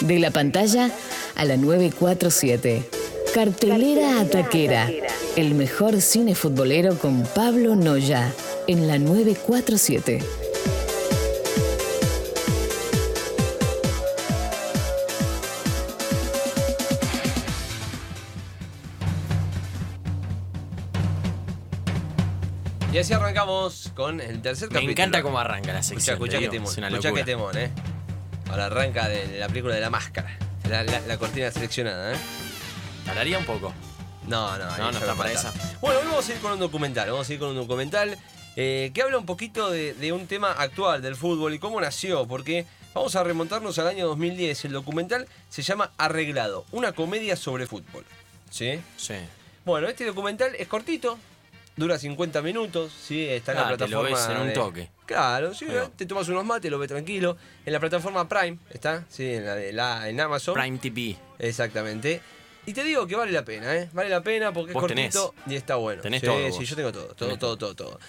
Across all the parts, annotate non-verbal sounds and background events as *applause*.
De la pantalla a la 947. Cartelera Ataquera. El mejor cine futbolero con Pablo Noya. En la 947. Y así arrancamos con el tercer Me capítulo. encanta cómo arranca la Escucha, sección. escucha te que temón. Es una Escucha que temón, eh. Ahora arranca de la película de la máscara. La, la- la cortina seleccionada, eh. Un poco. No, no, No, no está para esa. Bueno, hoy vamos a ir con un documental. Vamos a ir con un documental eh, que habla un poquito de, de un tema actual del fútbol y cómo nació. Porque vamos a remontarnos al año 2010. El documental se llama Arreglado, una comedia sobre fútbol. ¿Sí? Sí. Bueno, este documental es cortito, dura 50 minutos, ¿sí? está en Ah, la te lo plataforma. ves en un de- toque. Claro, sí, te tomas unos mates, lo ves tranquilo. En la plataforma Prime, está, sí, en, la de la, en Amazon. Prime TV. Exactamente. Y te digo que vale la pena, ¿eh? Vale la pena porque es cortito y está bueno. Tenés sí, todo Sí, vos. yo tengo todo, todo, todo, todo, todo.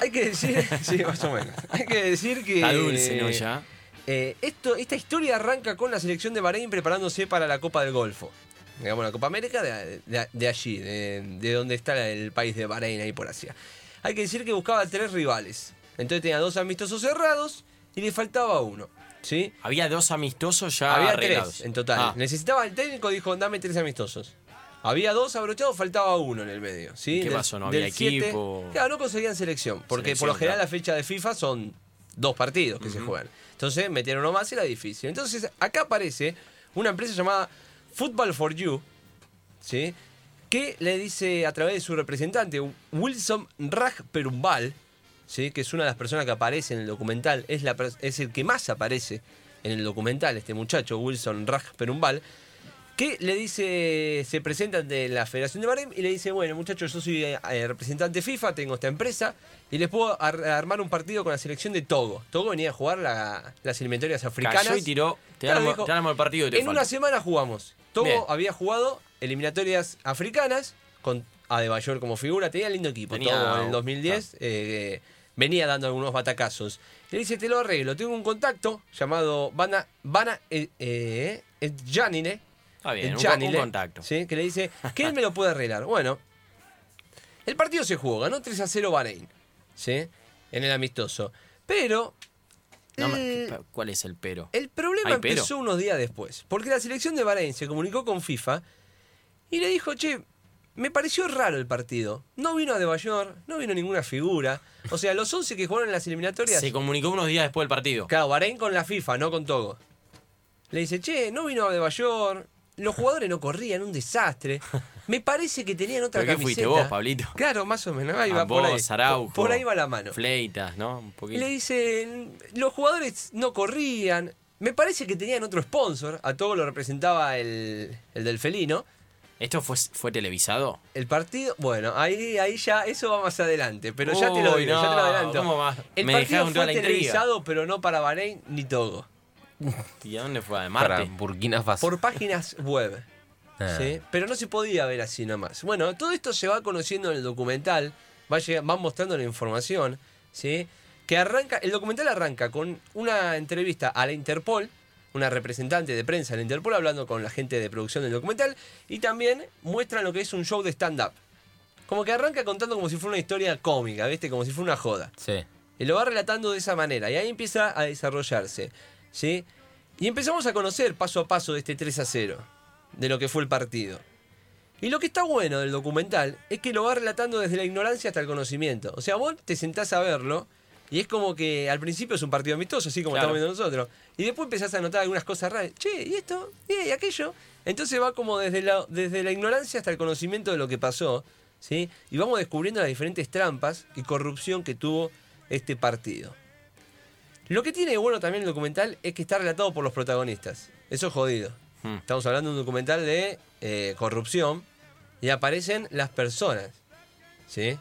Hay que decir, *laughs* sí, más o menos. Hay que decir que. Está dulce, ¿no? Ya. Eh, esto, esta historia arranca con la selección de Bahrein preparándose para la Copa del Golfo. Digamos, la Copa América de, de- de allí, de, de donde está el país de Bahrein, ahí por Asia. Hay que decir que buscaba tres rivales. Entonces tenía dos amistosos cerrados y le faltaba uno. ¿Sí? Había dos amistosos ya Había arreglados. tres en total. Ah, Necesitaba el técnico, dijo, dame tres amistosos. Había dos abrochados, faltaba uno en el medio. ¿sí? ¿Y qué Del- pasó? ¿No había siete- equipo? Claro, no conseguían selección. Porque Selección, por lo general claro. la fecha de FIFA son dos partidos que se juegan. Entonces metieron uno más y era difícil. Entonces acá aparece una empresa llamada Football for You, ¿sí? que le dice a través de su representante, Wilson Raj ¿sí? que es una de las personas que aparece en el documental, es, la, es el que más aparece en el documental, este muchacho, Wilson Raj Perumbal, que le dice, se presenta ante la Federación de Bahrein y le dice, bueno muchachos, yo soy eh, representante FIFA, tengo esta empresa y les puedo ar- armar un partido con la selección de Togo. Togo venía a jugar la- las eliminatorias africanas. Cayó y tiró. Te Claro, armo, dijo, te armo el partido y te en falta. una semana jugamos. Togo Bien. había jugado eliminatorias africanas con Adebayor como figura. Tenía lindo equipo. Tenía- Togo en el 2010 eh, venía dando algunos batacazos. Le dice, te lo arreglo. Tengo un contacto llamado Bana, Bana eh, eh, Janine. Está bien, un, Janile, un contacto. ¿sí? Que le dice que él me lo puede arreglar. *laughs* Bueno, el partido se jugó. Ganó 3 a 0 Bahrein. ¿Sí? En el amistoso. Pero... No el- ¿Cuál es el pero? el problema empezó unos días después, porque la selección de Bahrein se comunicó con FIFA y le dijo, che, me pareció raro el partido. No vino a De Bayor, no vino ninguna figura. O sea, los 11 que jugaron en las eliminatorias... Se comunicó unos días después del partido. Claro, Bahrein con la FIFA, no con Togo. Le dice, che, no vino a De Bayor, los jugadores no corrían, un desastre. Me parece que tenían otra ¿Pero qué camiseta. fuiste vos, Pablito? Claro, más o menos, ahí Ah, va por ahí. Araujo. Por ahí va la mano. Fleitas, ¿no? Un Y poquito. le dice, los jugadores no corrían. Me parece que tenían otro sponsor. A todo lo representaba el, el del felino. ¿Esto fue, fue televisado? El partido, bueno, ahí, ahí ya, eso va más adelante. Pero ya te lo digo, ya te lo no, adelanto. ¿cómo va? El Me partido dejaron toda fue la intriga. televisado, pero no para Bahrein ni Togo. ¿Y a dónde fue? ¿De Para Marte? Burkina Faso. Por páginas web. Ah. ¿sí? Pero no se podía ver así nomás. Bueno, todo esto se va conociendo en el documental, va mostrando la información, ¿sí? Que arranca, el documental arranca con una entrevista a la Interpol, una representante de prensa de la Interpol hablando con la gente de producción del documental, y también muestran lo que es un show de stand-up. Como que arranca contando como si fuera una historia cómica, ¿viste? Como si fuera una joda. Sí. Y lo va relatando de esa manera. Y ahí empieza a desarrollarse. ¿sí? Y empezamos a conocer paso a paso de este 3 a 0. De lo que fue el partido. Y lo que está bueno del documental es que lo va relatando desde la ignorancia hasta el conocimiento. O sea, vos te sentás a verlo y es como que al principio es un partido amistoso, así como Claro. estamos viendo nosotros. Y después empezás a notar algunas cosas raras. Che, ¿y esto? ¿Y aquello? Entonces va como desde la, desde la ignorancia hasta el conocimiento de lo que pasó. ¿sí? Y vamos descubriendo las diferentes trampas y corrupción que tuvo este partido. Lo que tiene de bueno también el documental es que está relatado por los protagonistas. Eso es jodido. Hmm. Estamos hablando de un documental de eh, corrupción y aparecen las personas. ¿Sí?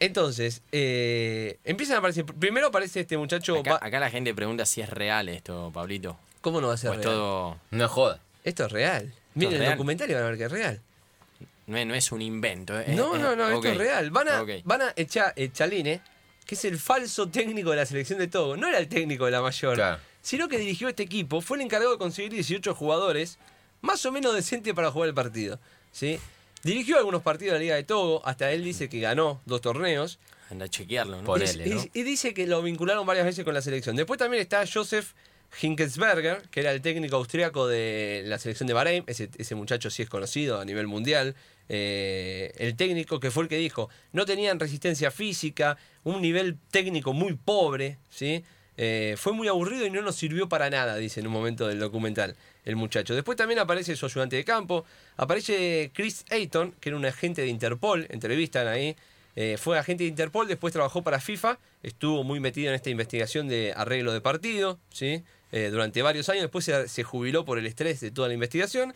Entonces, eh, empiezan a aparecer. Primero aparece este muchacho. Acá, la gente pregunta si es real esto, Pablito. ¿Cómo no va a ser O es real? todo. No es joda. Esto es real. Miren es el real. documental y van a ver que es real. No es, no es un invento. ¿eh? No, Eh, no, no, eh, esto es real. Van a, Ok. van a echar Chaline, que es el falso técnico de la selección de Togo. No era el técnico de la mayor. Claro. Sino que dirigió este equipo, fue el encargado de conseguir 18 jugadores más o menos decentes para jugar el partido. ¿sí? Dirigió algunos partidos de la Liga de Togo, hasta él dice que ganó dos torneos. Anda a chequearlo, ¿no? Por y, ¿no? y- y dice que lo vincularon varias veces con la selección. Después también está Joseph Hinkelsberger, que era el técnico austriaco de la selección de Bahrein. Ese, ese muchacho sí es conocido a nivel mundial. Eh, el técnico que fue el que dijo, no tenían resistencia física, un nivel técnico muy pobre, ¿sí? Eh, fue muy aburrido y no nos sirvió para nada, dice en un momento del documental el muchacho. Después también aparece su ayudante de campo, aparece Chris Ayton, que era un agente de Interpol, entrevistan ahí, eh, fue agente de Interpol, después trabajó para FIFA, estuvo muy metido en esta investigación de arreglo de partido, ¿sí? Eh, durante varios años, después se, se jubiló por el estrés de toda la investigación.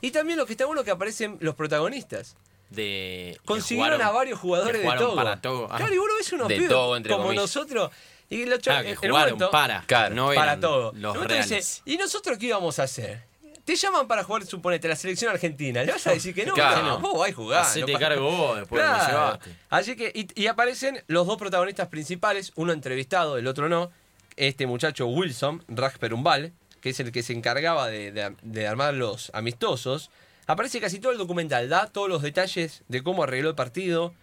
Y también lo que está bueno que aparecen los protagonistas. De, Consiguieron jugaron- a varios jugadores de Togo. para Togo. Ah. Claro, y lo ves unos pibes como comillas. nosotros. Y los Claro, chavos- que en un jugaron momento- para. Claro, no para todo. Los reales. dice, ¿y nosotros qué íbamos a hacer? Te llaman para jugar, suponete, la selección argentina. ¿Le vas a decir que no? Claro. No, vos vais a jugar. No pa- cargo vos, después Claro. Así que, y, y aparecen los dos protagonistas principales, uno entrevistado, el otro no. Este muchacho Wilson, Raj Perumbal, que es el que se encargaba de, de- de armar los amistosos. Aparece casi todo el documental, da todos los detalles de cómo arregló el partido,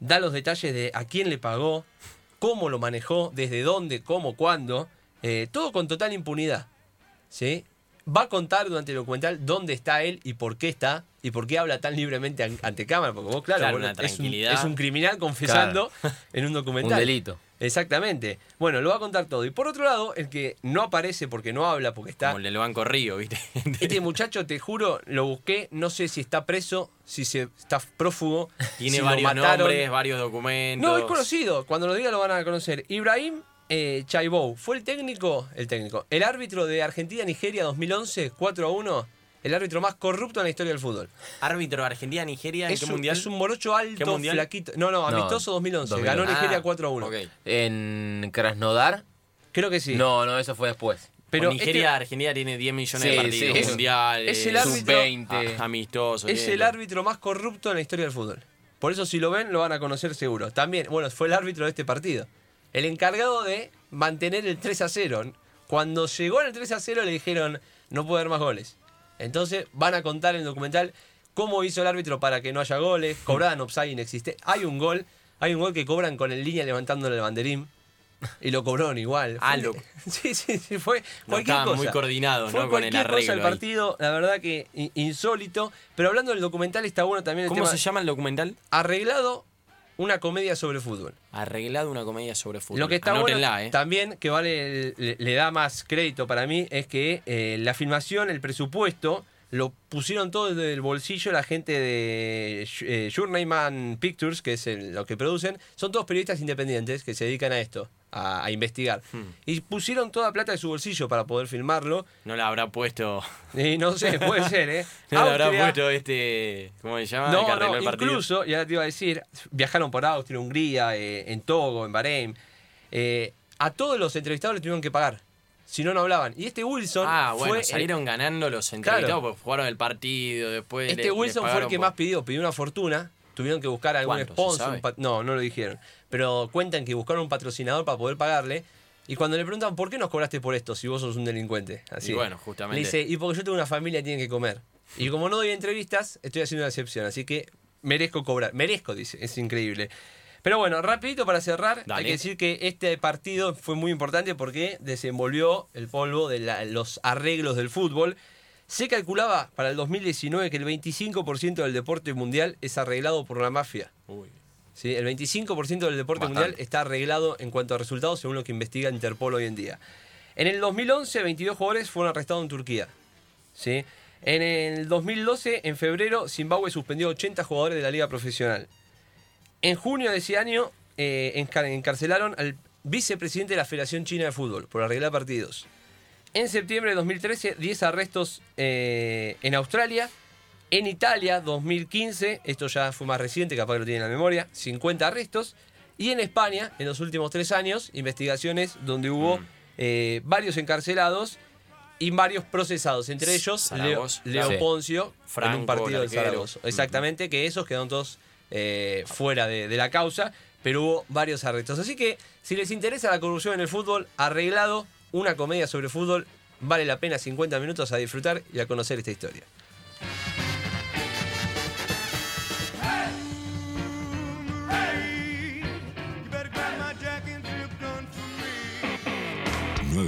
da los detalles de a quién le pagó, cómo lo manejó, desde dónde, cómo, cuándo. eh, todo con total impunidad. ¿sí? Va a contar durante el documental dónde está él y por qué está y por qué habla tan libremente an- ante cámara. Porque vos, claro, Claro, vos una es, un, es un criminal confesando en un *laughs* documental. Un delito. Exactamente. Bueno, lo va a contar todo. Y por otro lado, el que no aparece porque no habla, porque está. Como el del Banco Río, ¿viste? *laughs* Este muchacho, te juro, lo busqué, no sé si está preso, si se está prófugo. Tiene si varios nombres, varios documentos. No, es conocido. Cuando lo diga lo van a conocer. Ibrahim eh, Chaibou fue el técnico, el técnico, el árbitro de Argentina-Nigeria 2011, 4 a 1. El árbitro más corrupto en la historia del fútbol. Árbitro Argentina-Nigeria, ¿en Es qué un, mundial? es un morocho alto, flaquito. No, no, amistoso No, 2011. 2011. Ganó Nigeria Ah, 4 a 1. ok. En Krasnodar. Creo que sí. No, no, eso fue después. pero Nigeria, este- Argentina tiene 10 millones Sí, de partidos sí. mundiales. Es el árbitro- Sub-20. ah, amistosos. Es el árbitro más corrupto en la historia del fútbol. Por eso si lo ven lo van a conocer seguro. También, bueno, fue el árbitro de este partido. El encargado de mantener el 3 a 0. Cuando llegó al 3 a 0 le dijeron no puede haber más goles. Entonces van a contar en el documental cómo hizo el árbitro para que no haya goles. *laughs* Cobraban offside inexistente. Hay un gol, hay un gol que cobran con el línea levantándole el banderín. Y lo cobraron igual. Ah, lo- *laughs* Sí, sí, sí, fue No cualquier cosa. muy coordinados, Fue ¿no? Con el cualquier cosa el arreglo ahí. partido, la verdad que insólito. Pero hablando del documental está bueno también el ¿Cómo tema se llama el documental? arreglado una comedia sobre fútbol. Arreglado una comedia sobre fútbol. Lo que está Anótenla, bueno ¿eh? también que vale le, le da más crédito para mí es que eh, la filmación, el presupuesto lo pusieron todo desde el bolsillo la gente de eh, Journeyman Pictures, que es el- lo que producen. Son todos periodistas independientes que se dedican a esto, a, a investigar. Hmm. Y pusieron toda plata de su bolsillo para poder filmarlo. No la habrá puesto. Y no sé, *laughs* puede ser, ¿eh? No la habrá puesto este. ¿Cómo se llama? No, no, el incluso, y ahora te iba a decir, viajaron por Austria, Hungría, eh, en Togo, en Bahrein. Eh, a todos los entrevistados les tuvieron que pagar. Si no, no hablaban. Y este Wilson Ah, bueno, fue. el- salieron ganando los entrevistados Claro. porque jugaron el partido. Después le- este Wilson fue el que por- más pidió, pidió una fortuna. Tuvieron que buscar algún ¿Cuánto? ¿Se sponsor. no, no lo dijeron. Pero cuentan que buscaron un patrocinador para poder pagarle. Y cuando le preguntan, ¿por qué nos cobraste por esto si vos sos un delincuente? Así. Y bueno, justamente. Le dice, y porque yo tengo una familia y tienen que comer. Y como no doy entrevistas, estoy haciendo una excepción. Así que merezco cobrar. Merezco, dice. Es increíble. Pero bueno, rapidito para cerrar, Dale. hay que decir que este partido fue muy importante porque desenvolvió el polvo de la- los arreglos del fútbol. Se calculaba para el 2019 que el 25% del deporte mundial es arreglado por la mafia. Uy. ¿sí? El 25% del deporte Bastante. mundial está arreglado en cuanto a resultados según lo que investiga Interpol hoy en día. En el 2011, 22 jugadores fueron arrestados en Turquía. ¿sí? En el 2012, en febrero, Zimbabue suspendió 80 jugadores de la liga profesional. En junio de ese año, eh, encar- encarcelaron al vicepresidente de la Federación China de Fútbol por arreglar partidos. En septiembre de 2013, 10 arrestos eh, en Australia. En Italia, 2015, esto ya fue más reciente, capaz que lo tienen en la memoria, 50 arrestos. Y en España, en los últimos tres años, investigaciones donde hubo Mm. eh, varios encarcelados y varios procesados, entre ellos Leo, Zaragoza. Leo Sí. Poncio en un partido el de arquero. Zaragoza. Exactamente, que esos quedaron todos eh, fuera de, de la causa, pero hubo varios arrestos. Así que si les interesa la corrupción en el fútbol, arreglado una comedia sobre fútbol, vale la pena 50 minutos a disfrutar y a conocer esta historia.